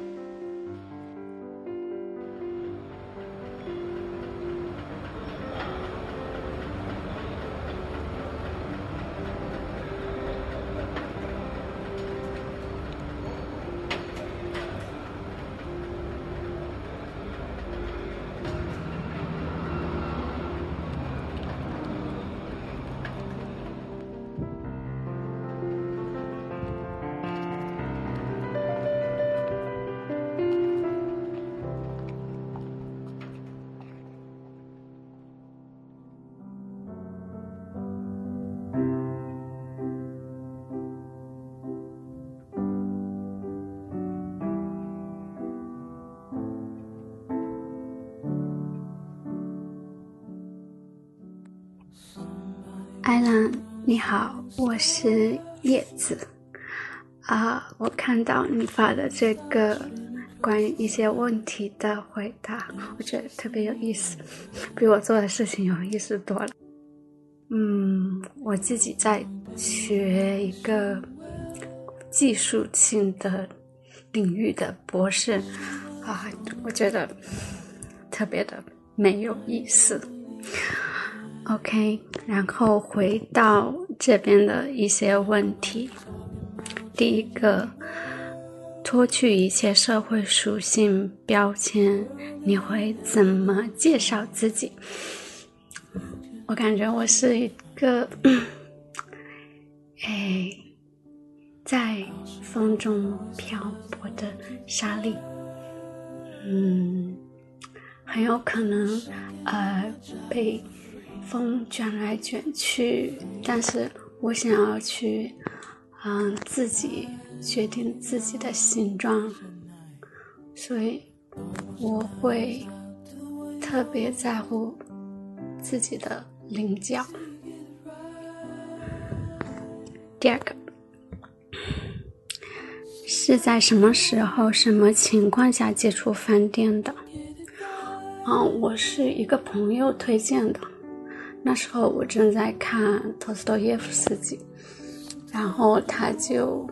你好，我是叶子。啊，我看到你发的这个关于一些问题的回答，我觉得特别有意思，比我做的事情有意思多了。嗯，我自己在学一个技术性的领域的博士，啊，我觉得特别的没有意思。OK，然后回到这边的一些问题，第一个，脱去一切社会属性标签，你会怎么介绍自己？我感觉我是一个，哎，在风中漂泊的沙粒，嗯，很有可能呃被风卷来卷去，但是我想要去，嗯，自己决定自己的形状，所以我会特别在乎自己的。棱角。第二个是在什么时候、什么情况下接触饭店的？嗯，我是一个朋友推荐的。那时候我正在看托斯托耶夫斯基，然后他就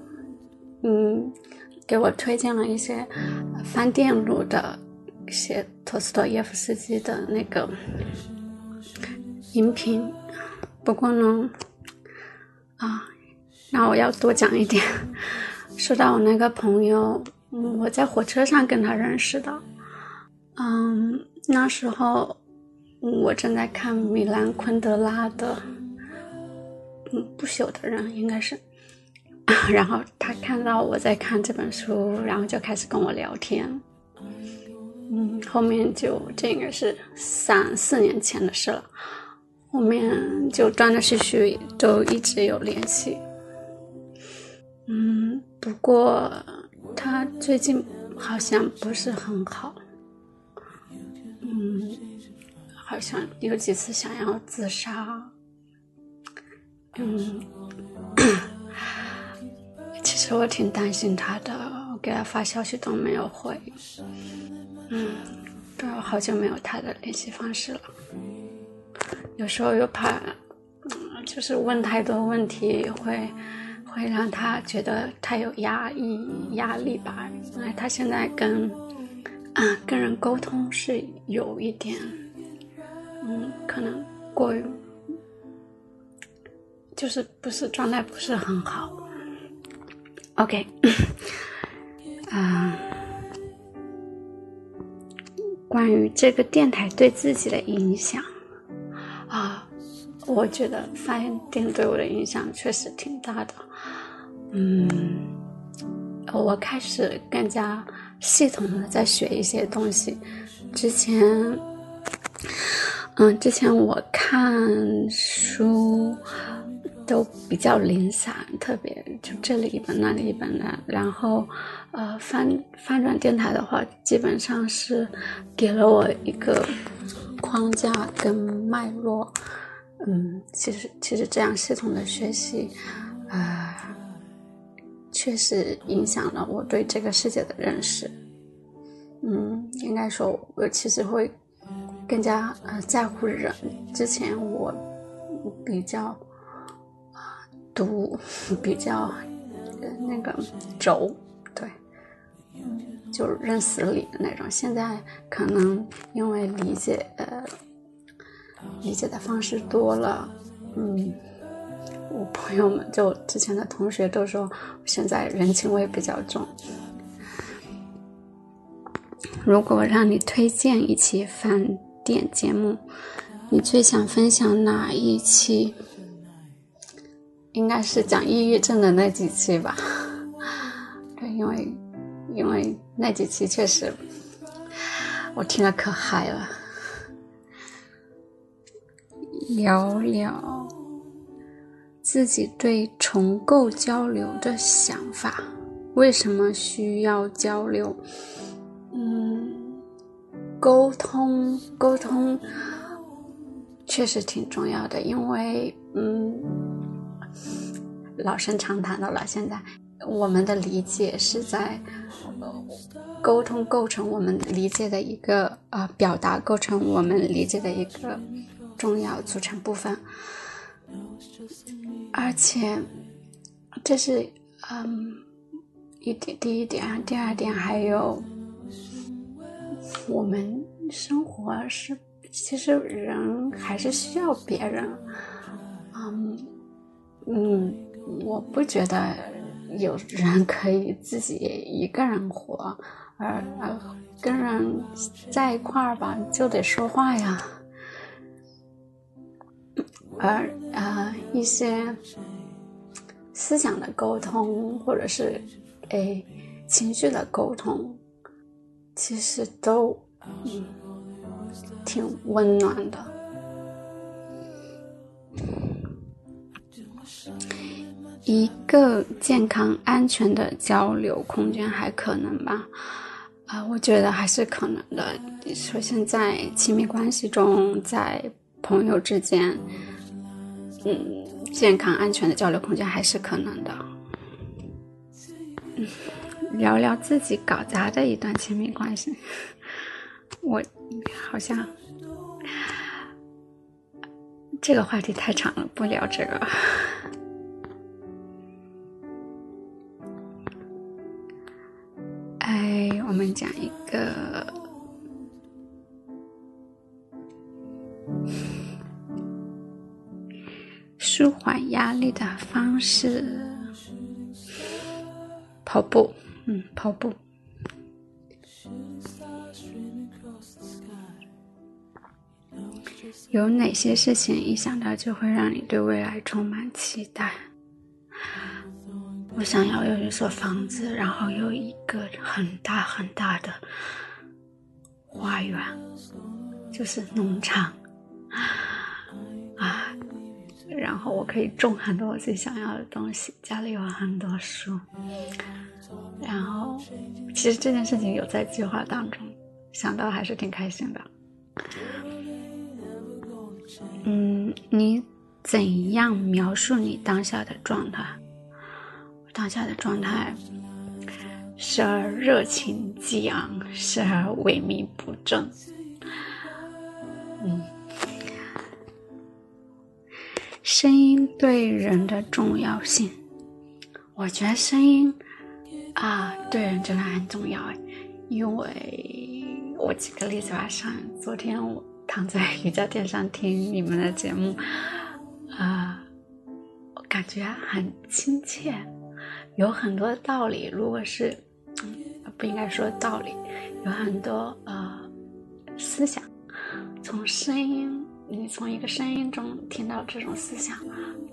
嗯给我推荐了一些饭店录的一些托斯托耶夫斯基的那个。音频，不过呢，啊，那我要多讲一点。说到我那个朋友，嗯我在火车上跟他认识的。嗯，那时候我正在看米兰昆德拉的《嗯不朽的人》，应该是。然后他看到我在看这本书，然后就开始跟我聊天。嗯，后面就这应该是三四年前的事了。后面就断断续续都一直有联系，嗯，不过他最近好像不是很好，嗯，好像有几次想要自杀，嗯，其实我挺担心他的，我给他发消息都没有回，嗯，都好久没有他的联系方式了。有时候又怕，嗯，就是问太多问题会会让他觉得太有压抑压力吧。因为他现在跟啊跟人沟通是有一点，嗯，可能过于就是不是状态不是很好。OK，啊，关于这个电台对自己的影响。啊，我觉得饭店对我的影响确实挺大的。嗯，我开始更加系统的在学一些东西。之前，嗯，之前我看书都比较零散，特别就这里一本那里一本的。然后，呃，翻翻转电台的话，基本上是给了我一个。框架跟脉络，嗯，其实其实这样系统的学习，呃，确实影响了我对这个世界的认识。嗯，应该说，我其实会更加呃在乎人。之前我比较毒比较那个轴，对。就认死理的那种。现在可能因为理解，呃，理解的方式多了，嗯，我朋友们就之前的同学都说，现在人情味比较重。如果让你推荐一期饭点节目，你最想分享哪一期？应该是讲抑郁症的那几期吧。对，因为。因为那几期确实，我听了可嗨了。聊聊自己对重构交流的想法，为什么需要交流？嗯，沟通，沟通，确实挺重要的，因为嗯，老生常谈的了。现在我们的理解是在沟通构成我们理解的一个啊，表达构成我们理解的一个重要组成部分，而且这是嗯一点第一点，第二点还有我们生活是。其实人还是需要别人，嗯嗯，我不觉得有人可以自己一个人活，而而跟人在一块儿吧，就得说话呀，而啊一些思想的沟通或者是诶情绪的沟通，其实都嗯。挺温暖的，一个健康安全的交流空间还可能吧？啊，我觉得还是可能的。首先，在亲密关系中，在朋友之间，嗯，健康安全的交流空间还是可能的。嗯聊聊自己搞砸的一段亲密关系。我好像这个话题太长了，不聊这个。哎，我们讲一个舒缓压力的方式——跑步。嗯，跑步。有哪些事情一想到就会让你对未来充满期待？我想要有一所房子，然后有一个很大很大的花园，就是农场啊，然后我可以种很多我自己想要的东西，家里有很多书，然后其实这件事情有在计划当中，想到还是挺开心的。嗯，你怎样描述你当下的状态？当下的状态，时而热情激昂，时而萎靡不振。嗯，声音对人的重要性，我觉得声音啊，对人真的很重要。因为我举个例子吧，上昨天我。躺在瑜伽垫上听你们的节目，啊，我感觉很亲切，有很多道理。如果是，嗯不应该说道理，有很多呃思想。从声音，你从一个声音中听到这种思想，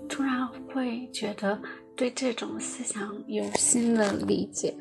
突然会觉得对这种思想有新的理解。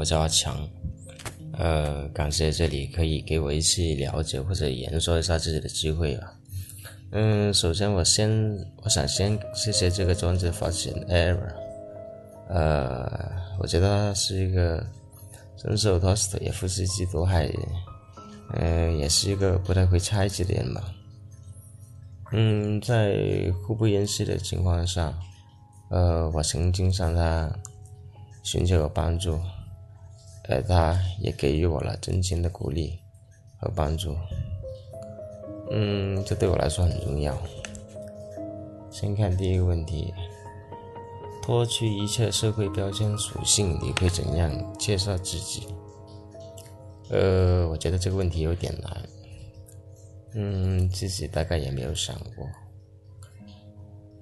我叫阿强，呃，感谢这里可以给我一次了解或者言说一下自己的机会吧。嗯，首先我先，我想先谢谢这个专辑发起人 Era，呃，我觉得他是一个深受托斯托耶夫斯基毒害，嗯，也是一个不太会猜忌的人吧。嗯，在互不认识的情况下，呃，我曾经向他。寻求过帮助，而他也给予我了真心的鼓励和帮助。嗯，这对我来说很重要。先看第一个问题：脱去一切社会标签属性，你会怎样介绍自己？呃，我觉得这个问题有点难。嗯，自己大概也没有想过。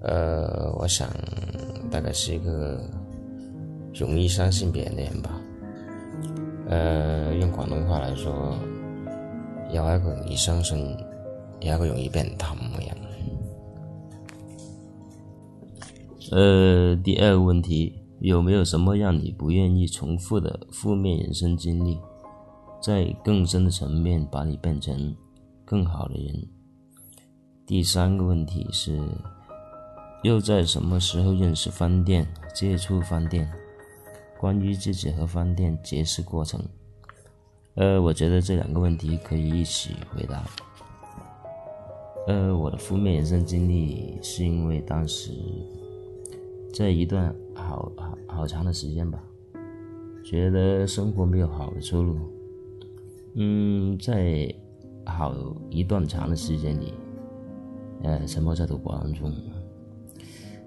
呃，我想大概是一个容易相信别人的人吧。呃，用广东话来说，有一個容易相信，有一個容易被人氹嘅人。呃，第二个问题，有没有什么让你不愿意重复的负面人生经历，在更深的层面把你变成更好的人？第三个问题是，又在什么时候认识饭店、接触饭店？关于自己和饭店结识过程，呃，我觉得这两个问题可以一起回答。呃，我的负面人生经历是因为当时在一段好好好长的时间吧，觉得生活没有好的出路。嗯，在好一段长的时间里，呃，沉默在赌博当中，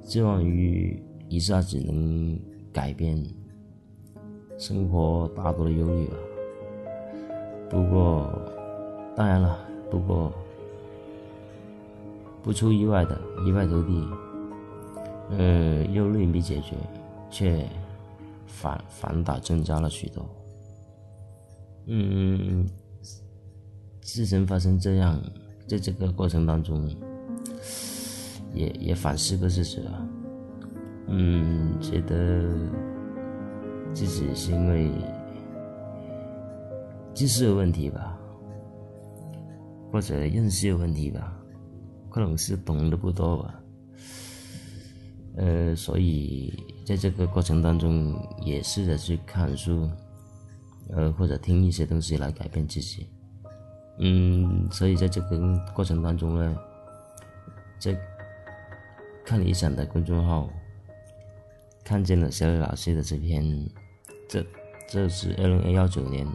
寄望于一下子能改变。生活大多的忧虑吧，不过，当然了，不过不出意外的一败涂地，呃，忧虑没解决，却反反倒增加了许多。嗯，自身发生这样，在这个过程当中，也也反思过自己了，嗯，觉得。自己是因为知识的问题吧，或者认识的问题吧，可能是懂得不多吧。呃，所以在这个过程当中，也试着去看书，呃，或者听一些东西来改变自己。嗯，所以在这个过程当中呢，在看理想的公众号，看见了小李老师的这篇。这这是二零幺九年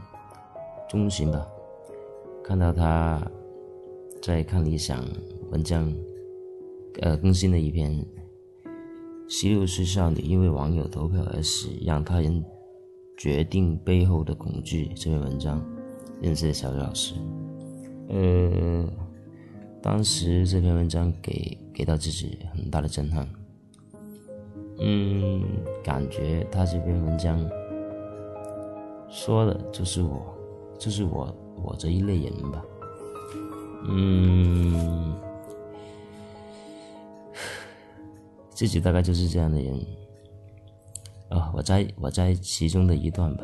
中旬吧，看到他在看理想文章，呃，更新的一篇十六岁少女因为网友投票而死，让他人决定背后的恐惧这篇文章，认识小李老师。呃，当时这篇文章给给到自己很大的震撼，嗯，感觉他这篇文章。说的就是我，就是我，我这一类人吧。嗯，自己大概就是这样的人。啊，我在我在其中的一段吧。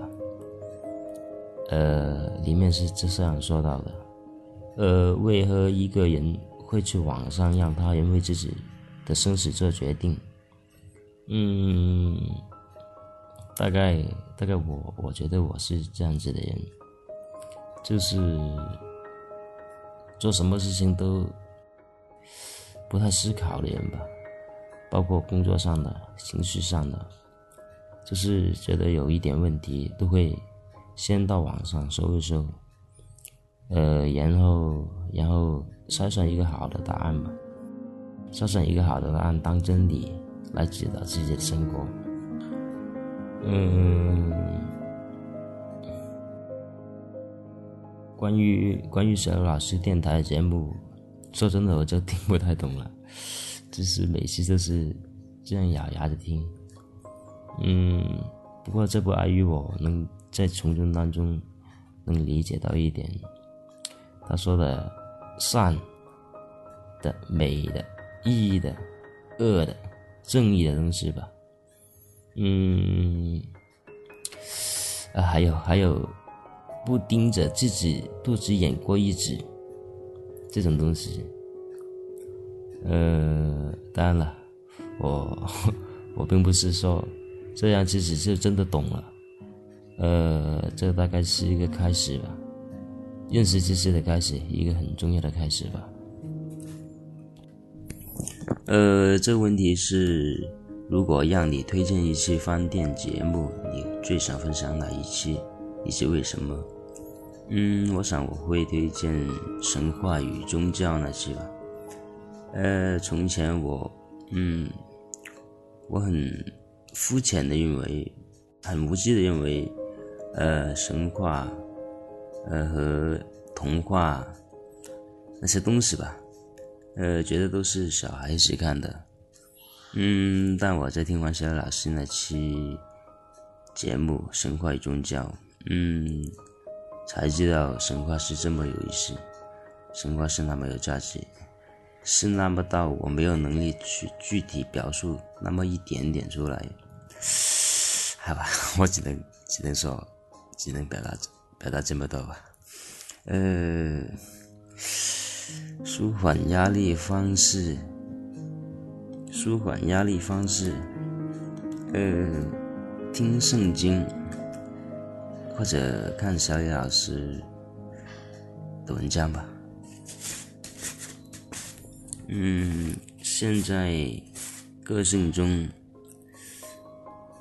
呃，里面是这样说到的。呃，为何一个人会去网上让他人为自己的生死做决定？嗯。大概大概我我觉得我是这样子的人，就是做什么事情都不太思考的人吧，包括工作上的、情绪上的，就是觉得有一点问题都会先到网上搜一搜，呃，然后然后筛选一个好的答案吧，筛选一个好的答案当真理来指导自己的生活。嗯，关于关于小老师电台节目，说真的我就听不太懂了，就是每次都是这样咬牙的听。嗯，不过这不碍于我能在从中当中能理解到一点，他说的善的、美的、义的、恶的、正义的东西吧。嗯，啊，还有还有，不盯着自己肚子眼过日子这种东西。呃，当然了，我 我并不是说这样自己就真的懂了。呃，这大概是一个开始吧，认识知识的开始，一个很重要的开始吧。呃，这个问题是。如果让你推荐一期饭店节目，你最想分享哪一期，以及为什么？嗯，我想我会推荐神话与宗教那期吧。呃，从前我，嗯，我很肤浅的认为，很无知的认为，呃，神话呃和童话那些东西吧，呃，觉得都是小孩子看的。嗯，但我在听完小老师那期节目《神话与宗教》，嗯，才知道神话是这么有意思，神话是那么有价值，是那么到我没有能力去具体表述那么一点点出来。好 吧，我只能只能说，只能表达表达这么多吧。呃，舒缓压力方式。舒缓压力方式，呃，听圣经，或者看小野老师的文章吧。嗯，现在个性中，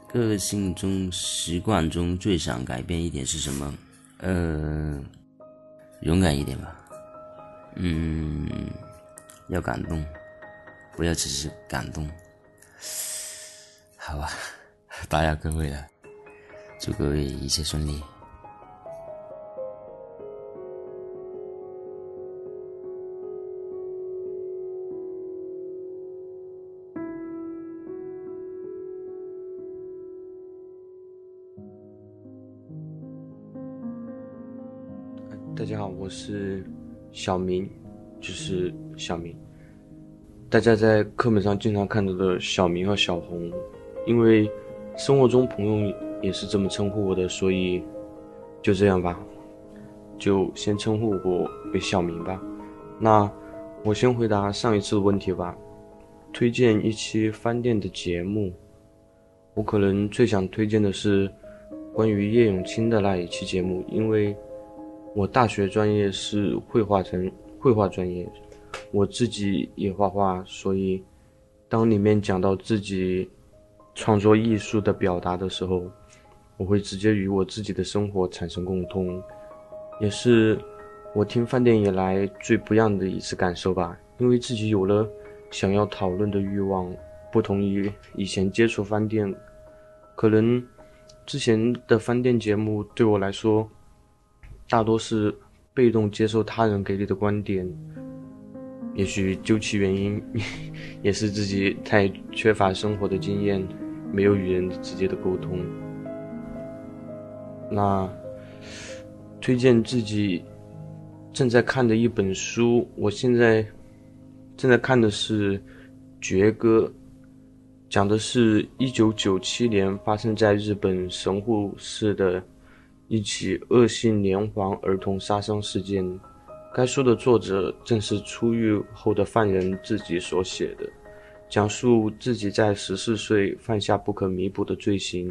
个性中习惯中最想改变一点是什么？呃，勇敢一点吧。嗯，要感动。不要只是感动，好吧，打扰各位了，祝各位一切顺利。大家好，我是小明，就是小明。大家在课本上经常看到的小明和小红，因为生活中朋友也是这么称呼我的，所以就这样吧，就先称呼我为小明吧。那我先回答上一次的问题吧。推荐一期饭店的节目，我可能最想推荐的是关于叶永青的那一期节目，因为我大学专业是绘画成绘画专业。我自己也画画，所以当里面讲到自己创作艺术的表达的时候，我会直接与我自己的生活产生共通，也是我听饭店以来最不一样的一次感受吧。因为自己有了想要讨论的欲望，不同于以前接触饭店，可能之前的饭店节目对我来说，大多是被动接受他人给你的观点。也许究其原因，也是自己太缺乏生活的经验，没有与人直接的沟通。那推荐自己正在看的一本书，我现在正在看的是《绝歌》，讲的是一九九七年发生在日本神户市的一起恶性连环儿童杀伤事件。该书的作者正是出狱后的犯人自己所写的，讲述自己在十四岁犯下不可弥补的罪行，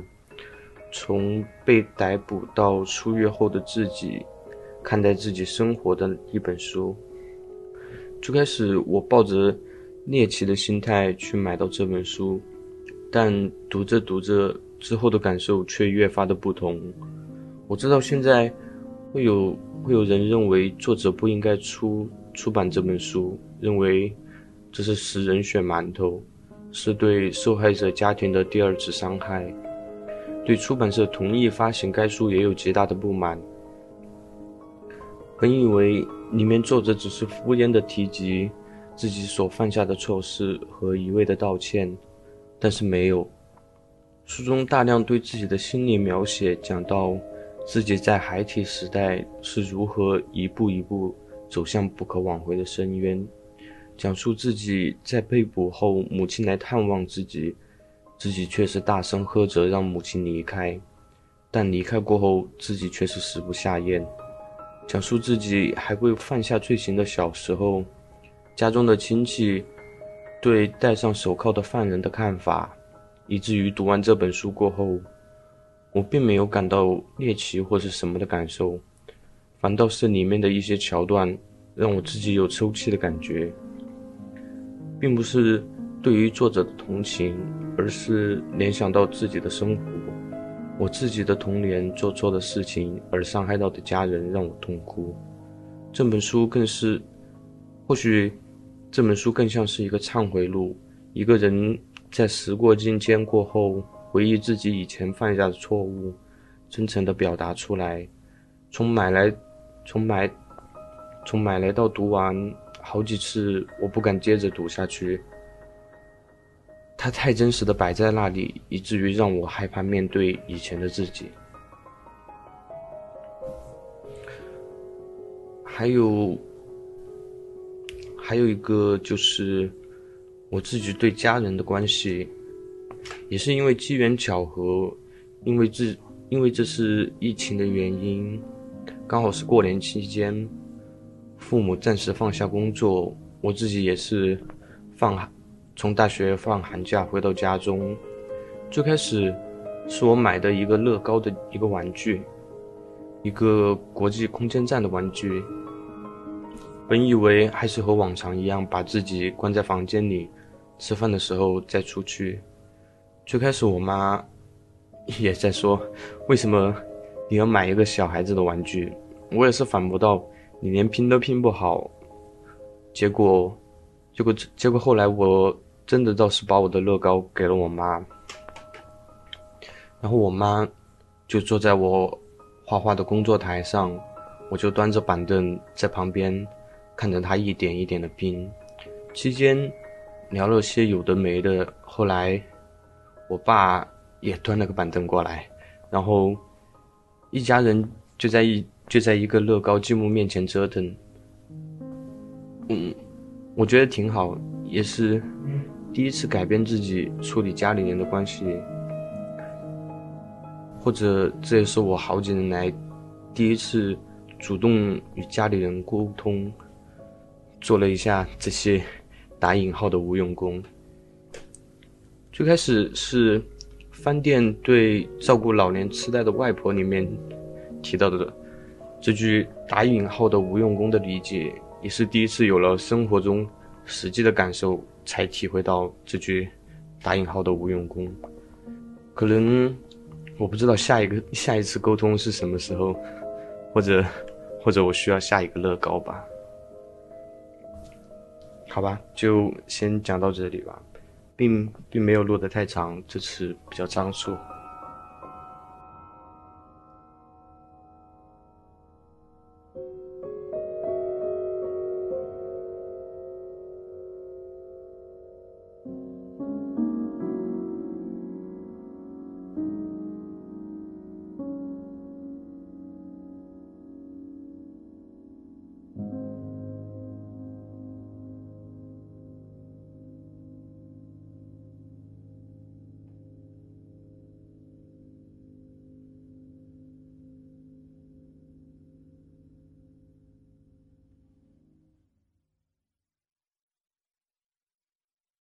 从被逮捕到出狱后的自己，看待自己生活的一本书。最开始我抱着猎奇的心态去买到这本书，但读着读着之后的感受却越发的不同。我知道现在会有。会有人认为作者不应该出出版这本书，认为这是食人血馒头，是对受害者家庭的第二次伤害。对出版社同意发行该书也有极大的不满。本以为里面作者只是敷衍的提及自己所犯下的错事和一味的道歉，但是没有。书中大量对自己的心理描写讲到。自己在孩提时代是如何一步一步走向不可挽回的深渊，讲述自己在被捕后，母亲来探望自己，自己却是大声喝着让母亲离开，但离开过后，自己却是食不下咽。讲述自己还未犯下罪行的小时候，家中的亲戚对戴上手铐的犯人的看法，以至于读完这本书过后。我并没有感到猎奇或是什么的感受，反倒是里面的一些桥段让我自己有抽泣的感觉，并不是对于作者的同情，而是联想到自己的生活，我自己的童年做错的事情而伤害到的家人让我痛哭。这本书更是，或许这本书更像是一个忏悔录，一个人在时过境迁过后。回忆自己以前犯下的错误，真诚地表达出来。从买来从买从买来到读完好几次，我不敢接着读下去。它太真实的摆在那里，以至于让我害怕面对以前的自己。还有，还有一个就是我自己对家人的关系，也是因为机缘巧合，因为这因为这是疫情的原因，刚好是过年期间，父母暂时放下工作，我自己也是放从大学放寒假回到家中，最开始是我买的一个乐高的一个玩具，一个国际空间站的玩具。本以为还是和往常一样，把自己关在房间里，吃饭的时候再出去。最开始我妈 也在说：“为什么你要买一个小孩子的玩具？”我也是反驳道：“你连拼都拼不好。”结果，结果，结果后来我真的倒是把我的乐高给了我妈，然后我妈就坐在我画画的工作台上，我就端着板凳在旁边。看着她一点一点的拼，期间聊了些有的没的。后来我爸也端了个板凳过来，然后一家人就在一就在一个乐高积木面前折腾。嗯，我觉得挺好，也是第一次改变自己处理家里人的关系，或者这也是我好几年来第一次主动与家里人沟通。做了一下这些打引号的无用功。最开始是饭店对照顾老年痴呆的外婆里面提到的这句打引号的无用功的理解，也是第一次有了生活中实际的感受，才体会到这句打引号的无用功。可能我不知道下一个下一次沟通是什么时候，或者或者我需要下一个乐高吧。好吧，就先讲到这里吧，并并没有录得太长，这次比较仓促。